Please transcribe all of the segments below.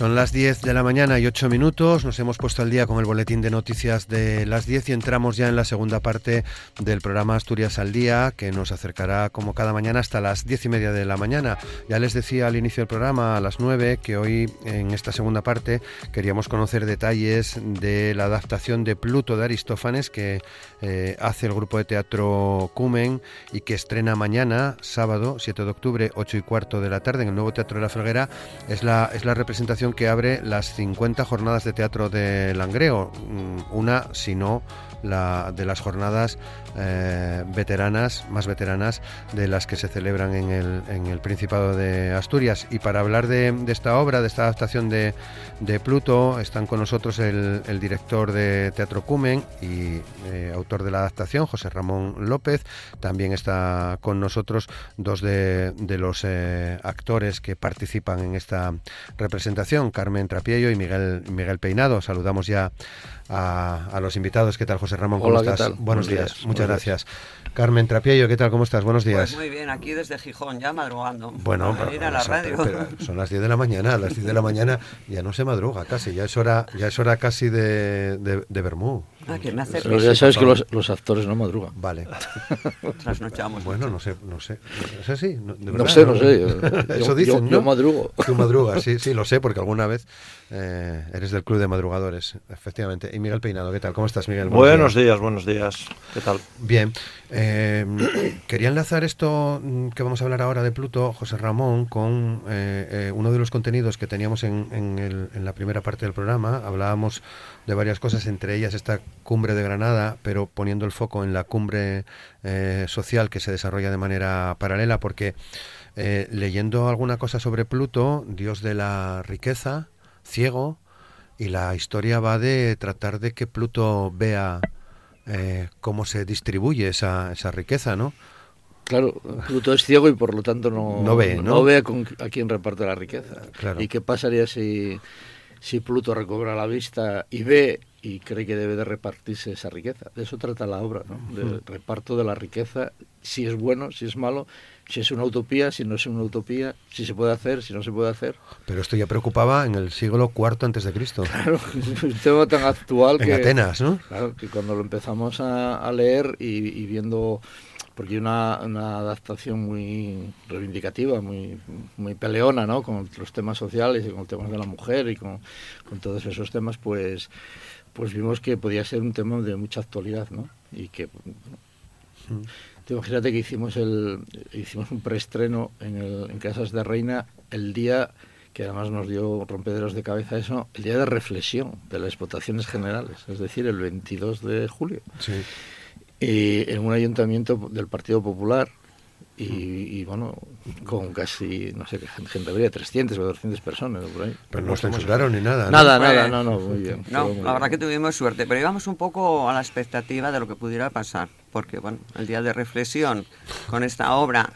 Son las 10 de la mañana y 8 minutos. Nos hemos puesto al día con el boletín de noticias de las 10 y entramos ya en la segunda parte del programa Asturias al Día, que nos acercará como cada mañana hasta las 10 y media de la mañana. Ya les decía al inicio del programa, a las 9, que hoy en esta segunda parte queríamos conocer detalles de la adaptación de Pluto de Aristófanes que eh, hace el grupo de teatro Cumen y que estrena mañana, sábado 7 de octubre, 8 y cuarto de la tarde, en el nuevo Teatro de la Felguera. Es la, es la representación que abre las 50 jornadas de teatro de Langreo, mm, una, si no, la, de las jornadas eh, veteranas, más veteranas, de las que se celebran en el, en el Principado de Asturias. Y para hablar de, esta obra, de esta adaptación de, de Pluto, están con nosotros el, director de Teatro Cumen y eh, autor de la adaptación, José Ramón López. También está con nosotros dos de, de los eh, actores que participan en esta representación, Carmen Trapiello y Miguel, Miguel Peinado. Saludamos ya a, los invitados. ¿Qué tal, José Ramón? ¿Cómo estás? Buenos, días. Muchas gracias. Carmen Trapiello, ¿qué tal? ¿Cómo estás? Buenos días. Pues muy bien, aquí desde Gijón, ya madrugando. Bueno, ir a la radio. son las 10 de la mañana, a las 10 de la mañana ya no se madruga casi, ya es hora, ya es hora casi de, de, de Bermú. Ah, que me hace Pero ya sabes que los, los, actores no madrugan. Vale. Trasnochamos. Bueno, no sé, no sé. ¿Es así? No, no sé, no, sé. Eso dicen, yo, ¿no? Yo madrugo. Tú madrugas, sí, sí, lo sé, porque alguna vez eh, eres del club de madrugadores, efectivamente. Y Miguel Peinado, ¿qué tal? ¿Cómo estás, Miguel? Buenos, buenos días. días, buenos días. ¿Qué tal? Bien. Eh, quería enlazar esto mm, que vamos a hablar ahora de Pluto, José Ramón, con eh, eh, uno de los contenidos que teníamos en, en, el, en, la primera parte del programa. Hablábamos de varias cosas, entre ellas esta cumbre de Granada, pero poniendo el foco en la cumbre eh, social que se desarrolla de manera paralela, porque leyendo alguna cosa sobre Pluto, dios de la riqueza, ciego, y la historia va de tratar de que Pluto vea eh, cómo se distribuye esa, esa riqueza, ¿no? Claro, Pluto es ciego y por lo tanto no, no ve, ¿no? no ve a, quién reparte la riqueza. Claro. ¿Y qué pasaría si, si Pluto recobra la vista y ve y cree que debe de repartirse esa riqueza? De eso trata la obra, ¿no? Del reparto de la riqueza, si es bueno, si es malo, si es una utopía, si no es una utopía, si se puede hacer, si no se puede hacer. Pero esto ya preocupaba en el siglo IV antes de Cristo. Claro, es un tema tan actual en que... Atenas, ¿no? Claro, que cuando lo empezamos a, a leer y, y, viendo... Porque hay una, una, adaptación muy reivindicativa, muy, muy peleona, ¿no? Con los temas sociales y con los temas de la mujer y con, con todos esos temas, pues, pues vimos que podía ser un tema de mucha actualidad, ¿no? Y que... Bueno, mm. Imagínate que hicimos el hicimos un preestreno en, el, en Casas de Reina el día que además nos dio rompederos de cabeza eso, el día de reflexión de las votaciones generales, es decir, el 22 de julio. Sí. Y en un ayuntamiento del Partido Popular, y, y, bueno, con casi, no sé qué gente habría, 300 o 200 personas por ahí. Pero no censuraron ni nada. ¿no? Nada, nada, no, no, muy bien. No, muy la verdad que tuvimos suerte, pero íbamos un poco a la expectativa de lo que pudiera pasar, porque bueno, el día de reflexión con esta obra,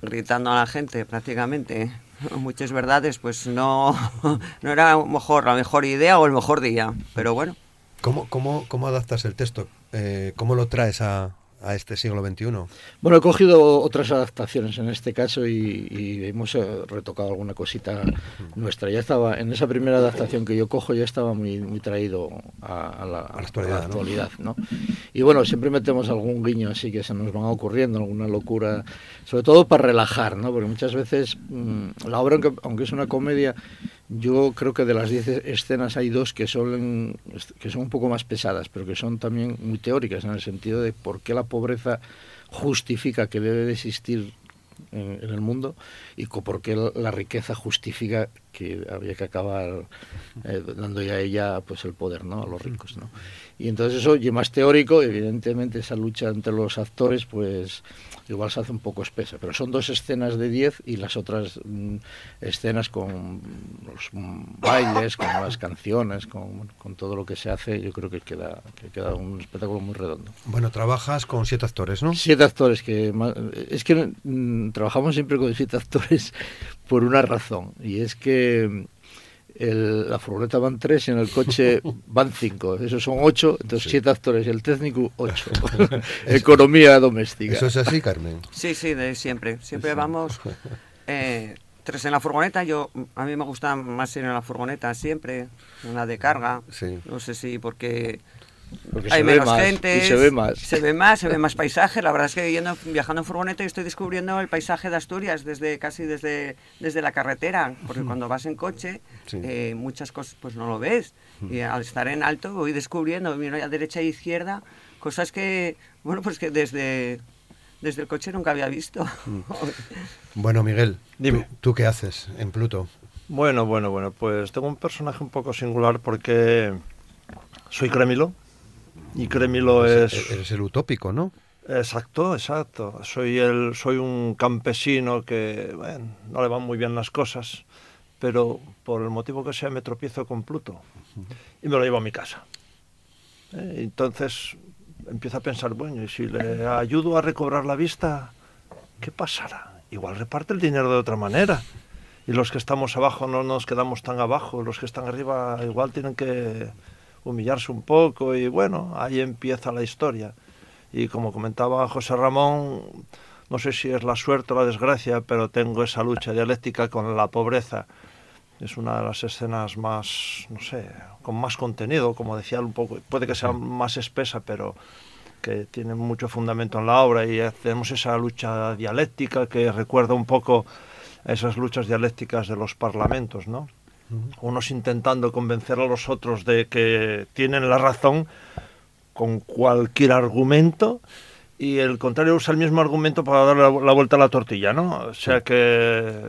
gritando a la gente prácticamente muchas verdades, pues no, no era mejor, la mejor idea o el mejor día, pero bueno. ¿Cómo, cómo, cómo adaptas el texto? Eh, ¿Cómo lo traes a, a este siglo XXI? Bueno, he cogido otras adaptaciones en este caso y, y hemos eh, retocado alguna cosita nuestra. Ya estaba, en esa primera adaptación que yo cojo, ya estaba muy, muy traído a, a, la, a la, actualidad. A la actualidad ¿no? Y bueno, siempre metemos algún guiño así que se nos van ocurriendo, alguna locura, sobre todo para relajar, ¿no? Porque muchas veces mmm, la obra, aunque, aunque es una comedia, yo creo que de las 10 escenas hay dos que son, que son un poco más pesadas, pero que son también muy teóricas en el sentido de por qué la pobreza justifica que debe de existir en, el mundo y por qué la riqueza justifica que había que acabar eh, dando ya a ella pues el poder no a los ricos no y entonces eso y más teórico evidentemente esa lucha entre los actores pues igual se hace un poco espesa pero son dos escenas de 10 y las otras mm, escenas con los bailes con las canciones con, con, todo lo que se hace yo creo que queda que queda un espectáculo muy redondo. Bueno trabajas con siete actores no siete actores que es que mm, trabajamos siempre con siete actores por una razón y es que el, la furgoneta van tres y en el coche van cinco. Esos son ocho, entonces siete actores y el técnico ocho. Economía doméstica. ¿Eso es así, Carmen? Sí, sí, de siempre. Siempre vamos eh, tres en la furgoneta. Yo A mí me gusta más ir en la furgoneta siempre, en la de carga. No sé si porque hay menos gente, se ve más. Se ve más, se ve más paisaje. La verdad es que yendo, viajando en furgoneta estoy descubriendo el paisaje de Asturias desde casi desde, desde la carretera, porque cuando vas en coche eh, muchas cosas pues no lo ves. Y al estar en alto voy descubriendo, miro a derecha e izquierda, cosas que, bueno, pues que desde, desde el coche nunca había visto. bueno, Miguel, Dime. ¿tú, qué haces en Pluto? Bueno, bueno, bueno, pues tengo un personaje un poco singular porque soy crémilo y Crémilo es... Eres el utópico, ¿no? Exacto, exacto. Soy, el, soy un campesino que, bueno, no le van muy bien las cosas, pero por el motivo que sea me tropiezo con Pluto y me lo llevo a mi casa. ¿Eh? Entonces empiezo a pensar, bueno, y si le ayudo a recobrar la vista, ¿qué pasará? Igual reparte el dinero de otra manera. Y los que estamos abajo no nos quedamos tan abajo, los que están arriba igual tienen que humillarse un poco y bueno, ahí empieza la historia. Y como comentaba José Ramón, no sé si es la suerte o la desgracia, pero tengo esa lucha dialéctica con la pobreza. Es una de las escenas más, no sé, con más contenido, como decía un poco, puede que sea más espesa, pero que tiene mucho fundamento en la obra y tenemos esa lucha dialéctica que recuerda un poco a esas luchas dialécticas de los parlamentos, ¿no? Unos intentando convencer a los otros de que tienen la razón con cualquier argumento y el contrario usa el mismo argumento para dar la, vuelta a la tortilla, ¿no? O sea que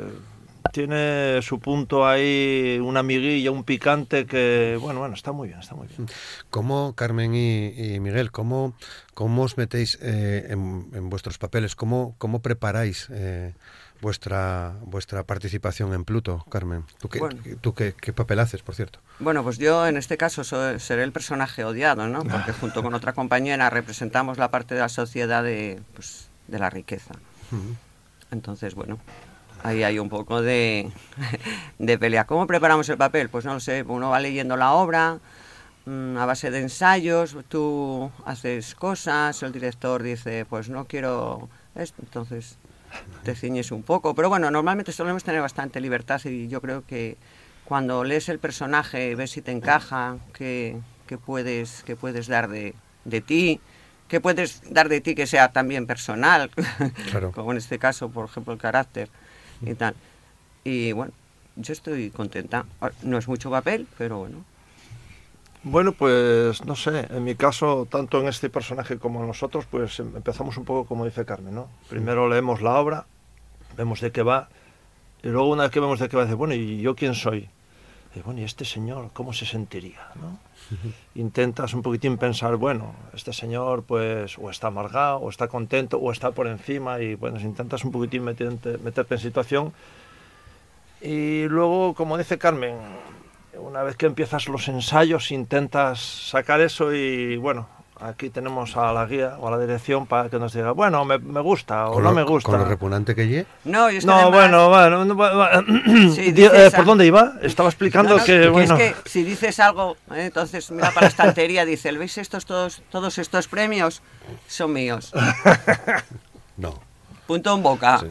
tiene su punto ahí, una miguilla, un picante que, bueno, bueno, está muy bien, está muy bien. ¿Cómo, Carmen y, Miguel, cómo, cómo os metéis eh, en, vuestros papeles? ¿Cómo, cómo preparáis eh, vuestra vuestra participación en Pluto, Carmen. ¿Tú, qué, ¿tú qué, papel haces, por cierto? Bueno, pues yo en este caso seré el personaje odiado, ¿no? Porque junto con otra compañera representamos la parte de la sociedad de, pues, de la riqueza. Entonces, bueno, ahí hay un poco de, de pelea. ¿Cómo preparamos el papel? Pues no lo sé, uno va leyendo la obra mm, a base de ensayos, tú haces cosas, el director dice, pues no quiero esto, entonces te ciñes un poco. Pero bueno, normalmente solemos tener bastante libertad y yo creo que cuando lees el personaje, ves si te encaja, qué, puedes, qué puedes dar de, de ti, qué puedes dar de ti que sea también personal, como en este caso, por ejemplo, el carácter y tal. Y bueno, yo estoy contenta. No es mucho papel, pero bueno. Bueno, pues no sé, en mi caso, tanto en este personaje como en nosotros, pues em, empezamos un poco como dice Carmen, ¿no? Primero leemos la obra, vemos de qué va, y luego una vez que vemos de qué va, dice, bueno, ¿y yo quién soy? Y bueno, ¿y este señor cómo se sentiría? ¿no? Intentas un poquitín pensar, bueno, este señor pues o está amargado, o está contento, o está por encima, y bueno, intentas un poquitín meterte, meterte en situación. Y luego, como dice Carmen, una vez que empiezas los ensayos intentas sacar eso y bueno, aquí tenemos a la guía o a la dirección para que nos diga, bueno, me, gusta o no me gusta. ¿Con lo repugnante que llegue? No, no bueno, bueno, eh, ¿por dónde iba? Estaba explicando que, bueno... Es que si dices algo, eh, entonces mira para la estantería, dice, ¿veis estos todos, todos estos premios? Son míos. no. Punto en boca.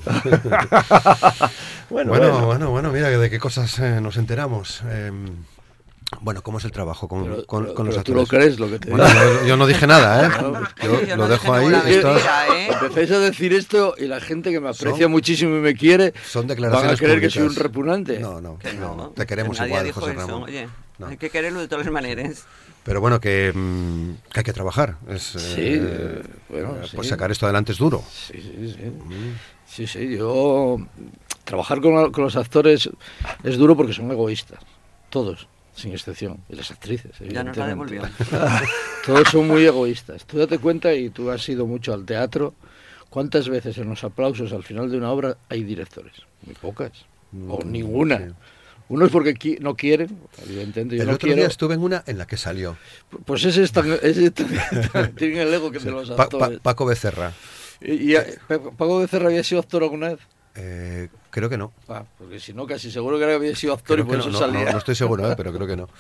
bueno, bueno, bueno, mira de qué cosas eh, nos enteramos. Em, bueno, ¿cómo es el trabajo con, los actores? ¿Tú lo crees lo que te bueno, yo, no dije nada, ¿eh? yo, lo dejo ahí. ¿eh? Empecéis a decir esto y la gente que me aprecia muchísimo y me quiere son declaraciones van a creer que soy un repugnante. No, no, no, te queremos igual, José Ramón. Oye, hay que quererlo de todas maneras. Pero bueno, que, mm, hay que trabajar. Es, sí, eh, bueno, pues sacar esto adelante es duro. Sí, sí, sí. Mm. Sí, sí, yo trabajar con, con los actores es duro porque son egoístas, todos sin excepción, y las actrices. Ya nos la devolvió. Todos son muy egoístas. Tú date cuenta, y tú has ido mucho al teatro, ¿cuántas veces en los aplausos al final de una obra hay directores? Muy pocas, o Mm, ninguna. sí. Unos porque qui- no quieren, evidentemente yo El no otro quiero. día estuve en una en la que salió. Pues ese es tan, ese es tan- tan- tiene el ego que de los Pa- Pa- actores. Paco Becerra. y, y, eh, Paco Becerra había sido actor alguna vez. Eh, creo que no. Ah, porque si no, casi seguro que había sido actor Creo y por eso no, salía. no, no estoy seguro, eh, pero creo que no.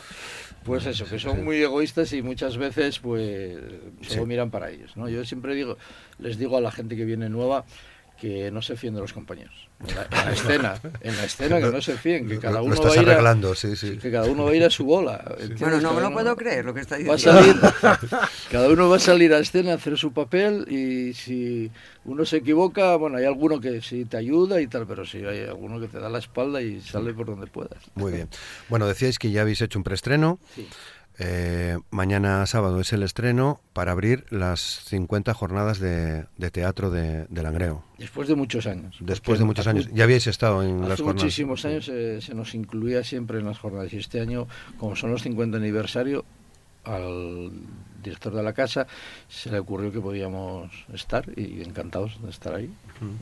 Pues eso, que son muy egoístas y muchas veces pues solo Sí. miran para ellos, ¿no? Yo siempre digo, les digo a la gente que viene nueva que no se fíen de los compañeros. En la, en la escena, en la escena que no se fíen, que Lo- cada uno estás va a ir a, arreglando, sí, sí. que cada uno va a ir a su bola. Bueno, no me lo puedo creer lo que está Va a diciendo. salir, cada uno va a salir a escena a hacer su papel y si uno se equivoca, bueno, hay alguno que sí te ayuda y tal, pero sí hay alguno que te da la espalda y sale por donde puedas. Muy bien. Bueno, decíais que ya habéis hecho un preestreno. Sí. Eh, mañana sábado es el estreno para abrir las 50 jornadas de, de teatro de, de Langreo. Después de muchos años. Después de muchos hace- años. Ya habíais estado en las Hace jornadas. muchísimos años eh, se nos incluía siempre en las jornadas y este año, como son los 50 aniversario, al director de la casa se le ocurrió que podíamos estar y encantados de estar ahí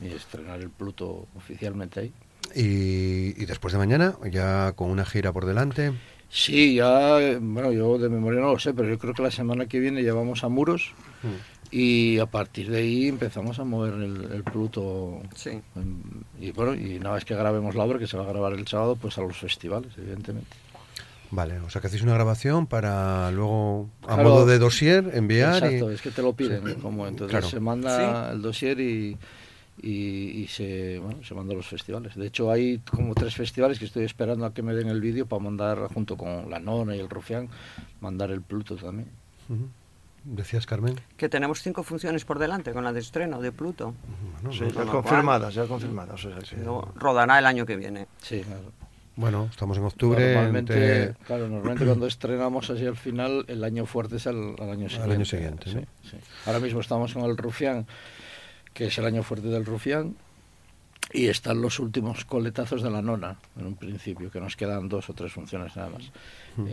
y estrenar el Pluto oficialmente ahí. Y, y después de mañana, ya con una gira por delante. Sí, ya, bueno, yo de memoria no lo sé, pero yo creo que la semana que viene ya vamos a Muros y a partir de ahí empezamos a mover el, el Pluto. Sí. Y bueno, y una vez que grabemos la obra, que se va a grabar el sábado, pues a los festivales, evidentemente. Vale, o sea que hacéis una grabación para luego, a Claro. modo de dossier, enviar. Exacto, y... es que te lo piden, como entonces Claro. se manda el dossier y, y, y se, bueno, se manda a los festivales. De hecho, hay como tres festivales que estoy esperando a que me den el vídeo para mandar, junto con la Nona y el Rufián, mandar el Pluto también. Ujú. Decías, Carmen. Que tenemos cinco funciones por delante con la de estreno de Pluto. Bueno, Sí, ya confirmadas, ya confirmadas. o sea rodará el año que viene. Sí, claro. bueno, estamos en octubre. normalmente, entre- claro, normalmente cuando estrenamos así al final, el año fuerte es al, al año siguiente. año siguiente, sí, ¿no? sí. Ahora mismo estamos con el Rufián, que es el año fuerte del Rufián, y están los últimos coletazos de la nona, en un principio, que nos quedan dos o tres funciones nada más.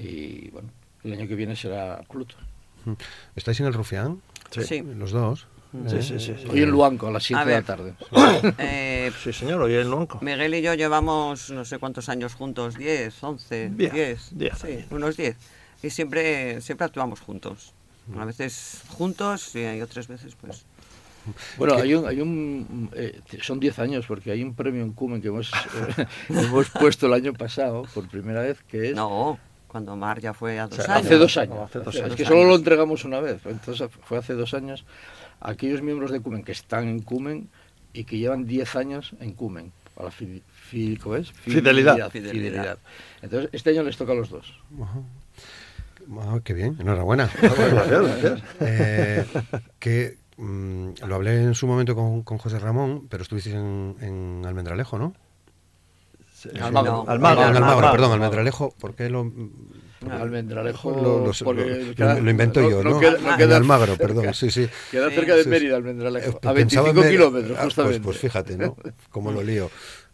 Y bueno, el año que viene será Pluto. ¿Estáis en el Rufián? Sí. Sí. Los dos. Sí, Eh, sí, sí, sí. Hoy en Luanco, a las 7 A de la tarde. Eh, Sí, señor, hoy el Luanco. Miguel y yo llevamos no sé cuántos años juntos, 10, 11, Diez, 10, diez. sí, unos 10. Y siempre, siempre actuamos juntos. A veces juntos y hay otras veces pues... Bueno, ¿Qué? hay un, hay un eh, son 10 años porque hay un premio en Cumen que hemos, eh, hemos puesto el año pasado por primera vez que es No, cuando Mar ya fue a O dos sea, años. hace dos años. No, hace dos es años. que solo lo entregamos una vez. Entonces fue hace dos años. Aquellos miembros de Cumen que están en Cumen y que llevan 10 años en Cumen. A la fi- fi- ¿cómo es? Fidelidad. Fidelidad. Fidelidad. Entonces este año les toca a los dos. Ah, qué bien, enhorabuena. Eh, que mm, lo hablé en su momento con, con José Ramón, pero estuvisteis en, en Almendralejo, ¿no? Sí, Almagro. Almagro, en Almagro, Almagro. perdón, Almendralejo. ¿Por qué lo, Almendralejo. lo, lo- porque lo- queda- lo invento yo, ¿no? queda, no en queda Almagro, cerca. perdón, sí, sí. Queda cerca de. Mérida, Almendralejo. Eh, A pensaba 25 en Mer- kilómetros, Ah, pues- justamente. Pues, fíjate, ¿no? Cómo lo lío.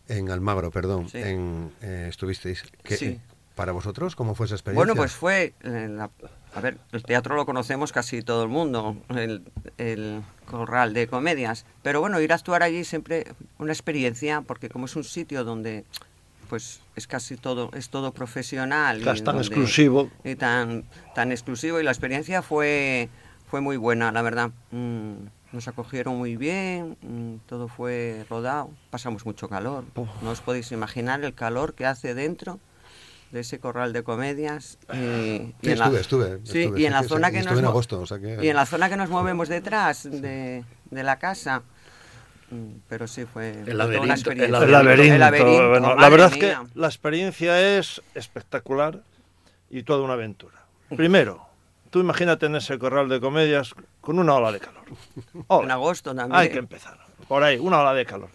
En Almagro, perdón. Sí. En, eh, estuvisteis. ¿Qué- Sí. ¿Para vosotros cómo fue esa experiencia? Bueno, pues fue... eh, la- a ver, el teatro lo conocemos casi todo el mundo, el, el corral de comedias. Pero bueno, ir a actuar allí siempre una experiencia, porque como es un sitio donde pues es casi todo, es todo profesional. Claro, y es tan donde- exclusivo. Y tan, tan exclusivo. Y la experiencia fue, fue muy buena, la verdad. Mm, nos acogieron muy bien, mm, todo fue rodado, pasamos mucho calor. No os podéis imaginar el calor que hace dentro de ese corral de comedias. Y, la- estuve, estuve, sí, estuve, y en sí, la zona que nos en agosto, o sea que- y en la zona que nos movemos detrás de, de la casa. Pero sí, fue, laberinto, una el experiencia. El laberinto. El laberinto, bueno, la verdad es que la experiencia es espectacular y toda una aventura. Primero, tú imagínate en ese corral de comedias con una ola de calor. Ola. En agosto también. Hay que empezar. Por ahí, una ola de calor.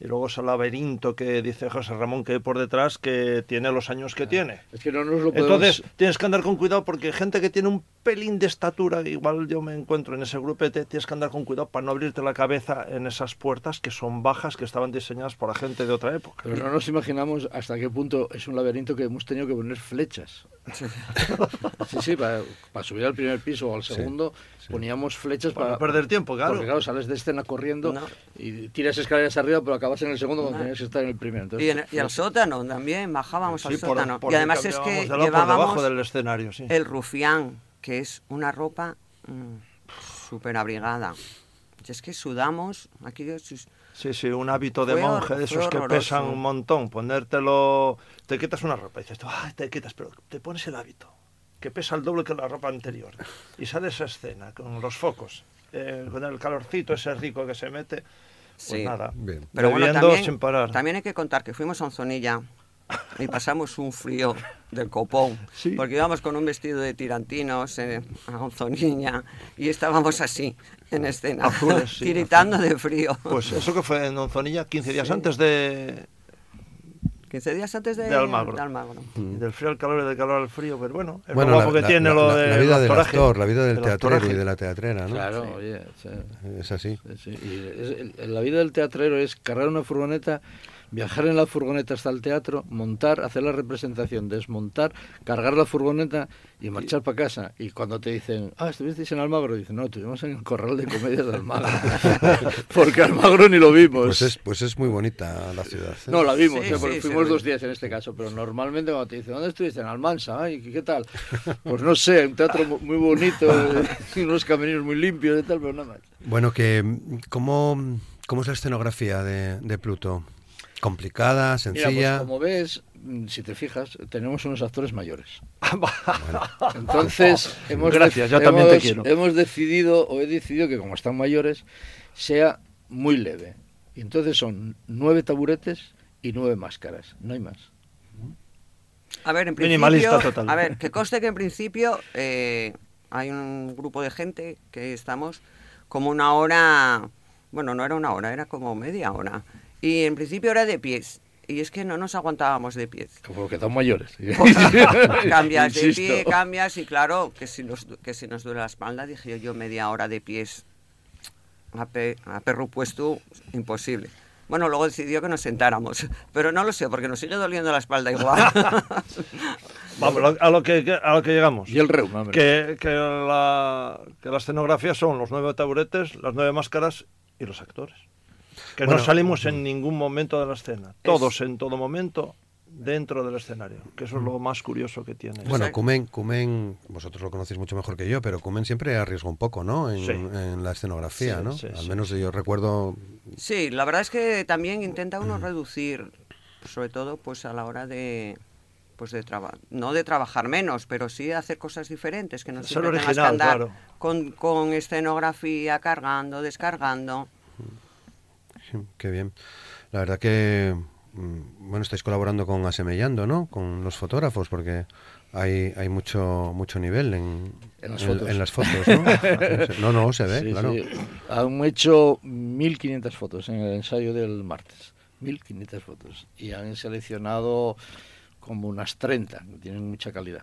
Y luego ese laberinto que dice José Ramón que hay por detrás que tiene los años que tiene. Es que no nos lo podemos... Entonces tienes que andar con cuidado porque gente que tiene un pelín de estatura, igual yo me encuentro en ese grupete, tienes que andar con cuidado para no abrirte la cabeza en esas puertas que son bajas, que estaban diseñadas por la gente de otra época. Pero no nos imaginamos hasta qué punto es un laberinto que hemos tenido que poner flechas. Sí, sí, para, para subir al primer piso o al segundo poníamos flechas Para para, no perder tiempo, claro. Porque claro, sales de escena corriendo No. y tiras escaleras arriba, pero acabas en el segundo cuando No. tenías que estar en el primero. Entonces, Y, en- y al sótano también, bajábamos al Sí, por- sótano. por y además es que de llevábamos del escenario, sí. el rufián, que es una ropa súper abrigada. Y es que sudamos, aquí Sí, sí, un hábito de Fue monje de esos que pesan un montón. Ponértelo, te quitas una ropa y dices, "Ay, te quitas, pero te pones el hábito, que pesa el doble que la ropa anterior. Y sale esa escena con los focos, eh, con el calorcito ese rico que se mete. Pues Sí. nada, Bien. Pero bueno, también, sin parar. también hay que contar que fuimos a Onzonilla y pasamos un frío del copón, Sí. porque íbamos con un vestido de tirantinos eh, a Onzonilla y estábamos así, en escena, Azules, sí, tiritando de frío. Pues eso que fue en Onzonilla 15 días antes de, 15 días antes de, de Almagro. de Almagro. Del frío al calor y del calor al frío, pero bueno, es Bueno, lo la, guapo que la- tiene la- lo la- de la vida del actoraje, actor, la vida del el teatrero y de la teatrera, ¿no? Claro, oye, sí. Es así. Sí, sí. Y es- el- la vida del teatrero es cargar una furgoneta, viajar en la furgoneta hasta el teatro, montar, hacer la representación, desmontar, cargar la furgoneta y marchar para casa. Y cuando te dicen, ah, estuvisteis en Almagro, dicen, no, estuvimos en el corral de comedia de Almagro. Porque Almagro ni lo vimos. Pues es, pues es muy bonita la ciudad. ¿eh? No, la vimos, Sí, porque sí, fuimos sí, dos días en este caso, pero normalmente cuando te dicen, ¿dónde estuviste? En Almansa, Ay, ¿qué tal? Pues no sé, un teatro mu- muy bonito, y unos caminos muy limpios y tal, pero nada más. Bueno, que ¿cómo, cómo es la escenografía de, de Pluto? ¿Complicada, Mira, pues sencilla? como ves, mm, si te fijas, tenemos unos actores mayores. Bueno, Entonces, hemos, Gracias, yo también te quiero. hemos decidido, o he decidido que como están mayores, sea muy leve. Y entonces son nueve taburetes y nueve máscaras, no hay más. A ver, en principio, Minimalista total. a ver, que conste que en principio eh, hay un grupo de gente que estamos como una hora, bueno, no era una hora, era como media hora. Y en principio era de pies. Y es que no nos aguantábamos de pies. Como que están mayores. cambias de pie, cambias y claro, que si nos, que si nos duele la espalda, dije yo, yo media hora de pies a, pe- a perro puesto, imposible. Bueno, luego decidió que nos sentáramos, pero no lo sé, porque nos sigue doliendo la espalda igual. Vamos, a lo que, a lo que llegamos. Y el reuma, que, que, la, que la escenografía son los nueve taburetes, las nueve máscaras y los actores. Que Bueno, no salimos en ningún momento de la escena. Todos en todo momento dentro del escenario. Que eso es lo más curioso que tiene. bueno. Cumen, Cumen, vosotros lo conocéis mucho mejor que yo, pero Cumen siempre arriesga un poco, ¿no? En, Sí. en la escenografía, Sí, ¿no? sí, Al sí, menos yo recuerdo sí, la verdad es que también intenta uno reducir, sobre todo pues a la hora de pues de trabajar, no de trabajar menos, pero sí hacer cosas diferentes, que no siempre tengas que original, andar claro. con, con escenografía, cargando, descargando. Qué bien. La verdad que, mm, bueno, estáis colaborando con Asemellando, ¿no? Con los fotógrafos, porque hay, hay mucho mucho nivel en, En las fotos. en las fotos, ¿no? no, no, se ve, Sí, claro. sí. Han hecho 1.500 fotos en el ensayo del martes. 1.500 fotos. Y han seleccionado como unas 30, que tienen mucha calidad.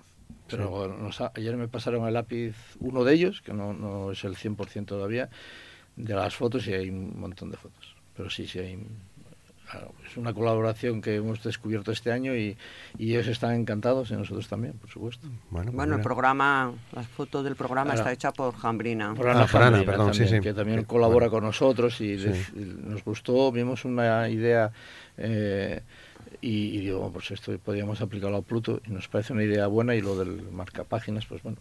Pero nos ha- ayer me pasaron el lápiz uno de ellos, que no, no es el 100% todavía, de las fotos y hay un montón de fotos. Pero sí, sí hay... claro, Es una colaboración que hemos descubierto este año y, y ellos están encantados y nosotros también, por supuesto. Bueno, pues Bueno, el programa, la foto del programa Ahora. está hecha por Jambrina. Por Ana Ah, Ana, perdón, sí, también, sí. que también Sí, colabora bueno. con nosotros y nos gustó, vimos una idea eh, y, y digo, pues esto podríamos aplicarlo a Pluto y nos parece una idea buena y lo del marcapáginas, pues bueno,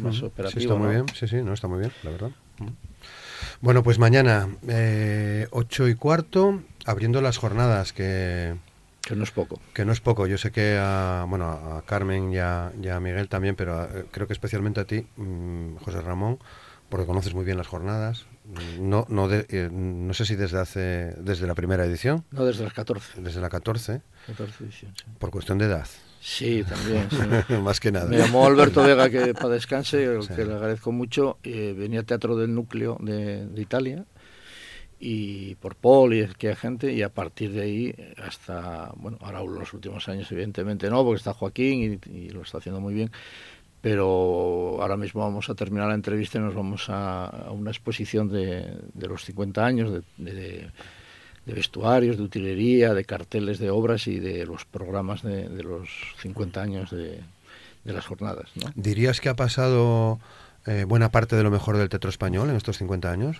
más operativo. Sí, está muy bien, sí, sí, no, está muy bien, la verdad. Bueno, pues mañana, eh, ocho y cuarto, abriendo las jornadas, que, Que no es poco. que no es poco. Yo sé que a, bueno, a Carmen y a, y a Miguel también, pero eh, creo que especialmente a ti, mm, José Ramón, porque conoces muy bien las jornadas. No, no, de- eh, no sé si desde hace, desde la primera edición, No desde las 14. desde la 14, 14 edición, sí. por cuestión de edad, Sí, también. sí. más que nada. Me llamó Alberto Vega, que para descanse, Sí. que le agradezco mucho. eh, venía Teatro del Núcleo de, de Italia y por Paul y que hay gente y a partir de ahí hasta, bueno, ahora los últimos años evidentemente no, porque está Joaquín y, y lo está haciendo muy bien, pero ahora mismo vamos a terminar la entrevista y nos vamos a, una exposición de, los 50 años de, vestuarios, de utilería, de carteles de obras y de los programas de, los 50 años de, las jornadas. ¿Dirías que ha pasado eh, buena parte de lo mejor del teatro español en estos 50 años?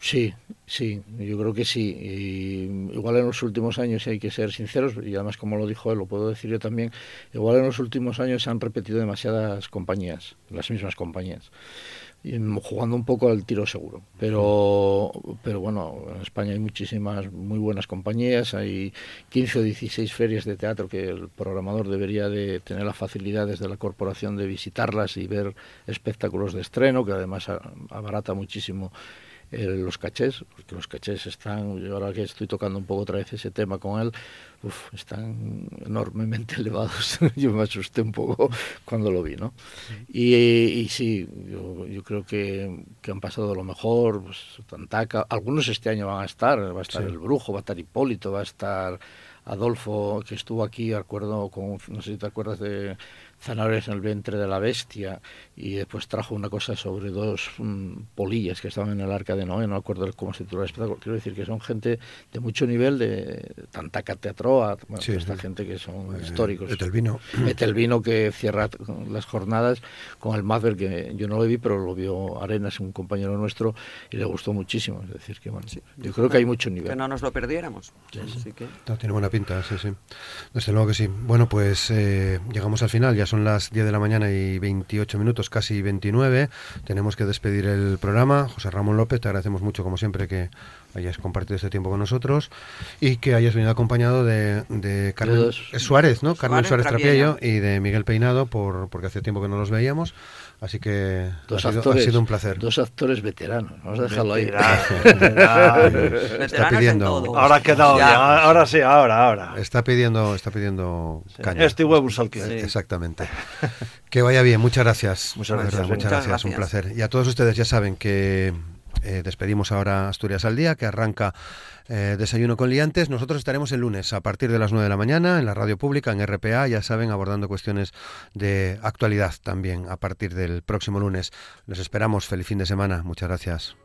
Sí, sí, yo creo que sí. igual en los últimos años, hay que ser sinceros, y además como lo dijo él, lo puedo decir yo también, igual en los últimos años se han repetido demasiadas compañías, las mismas compañías, jugando un poco al tiro seguro. Pero, pero bueno, en España hay muchísimas muy buenas compañías, hay 15 o 16 ferias de teatro que el programador debería de tener la facilidad desde la corporación de visitarlas y ver espectáculos de estreno, que además abarata muchísimo los cachés, porque los cachés están, yo ahora que estoy tocando un poco otra vez ese tema con él, están enormemente elevados. yo me asusté un poco cuando lo vi, ¿no? Y, y sí, yo, yo creo que, que, han pasado lo mejor, pues Tantaca, algunos este año van a estar, va a estar El Brujo, va a estar Hipólito, va a estar Adolfo, que estuvo aquí, acuerdo con, no sé si te acuerdas de zanahorias en el vientre de la bestia y después trajo una cosa sobre dos mm, polillas que estaban en el arca de Noé, no me acuerdo cómo se titula el espectáculo. Quiero decir que son gente de mucho nivel, de Tantaca Teatroa, bueno, esta gente que son eh, históricos. Etelvino. Etelvino que cierra las jornadas con el Mother, que yo no lo vi, pero lo vio Arenas, un compañero nuestro, y le gustó muchísimo. Es decir, que bueno, yo creo que hay mucho nivel. Que no nos lo perdiéramos. tiene buena pinta, sí, sí. Desde luego que sí. Bueno, pues eh, llegamos al final, ya son las 10 de la mañana y 28 minutos, casi 29. Tenemos que despedir el programa. José Ramón López, te agradecemos mucho, como siempre, que hayas compartido este tiempo con nosotros y que hayas venido acompañado de, de Carmen Suárez, ¿no? Carmen Suárez, Trapiello y de Miguel Peinado, por, porque hace tiempo que no los veíamos. Así que dos ha, actores, sido, un placer. Dos actores veteranos, vamos a dejarlo ahí. está pidiendo. Ahora ha quedado bien, ahora sí, ahora, ahora. Está pidiendo, está pidiendo caña. Este huevos al que. Exactamente. Que vaya bien, muchas gracias. Muchas gracias. muchas, gracias, un placer. Y a todos ustedes ya saben que eh, despedimos ahora Asturias al Día, que arranca eh, Desayuno con Liantes. Nosotros estaremos el lunes a partir de las 9 de la mañana en la radio pública, en RPA, ya saben, abordando cuestiones de actualidad también a partir del próximo lunes. Les esperamos. Feliz fin de semana. Muchas gracias.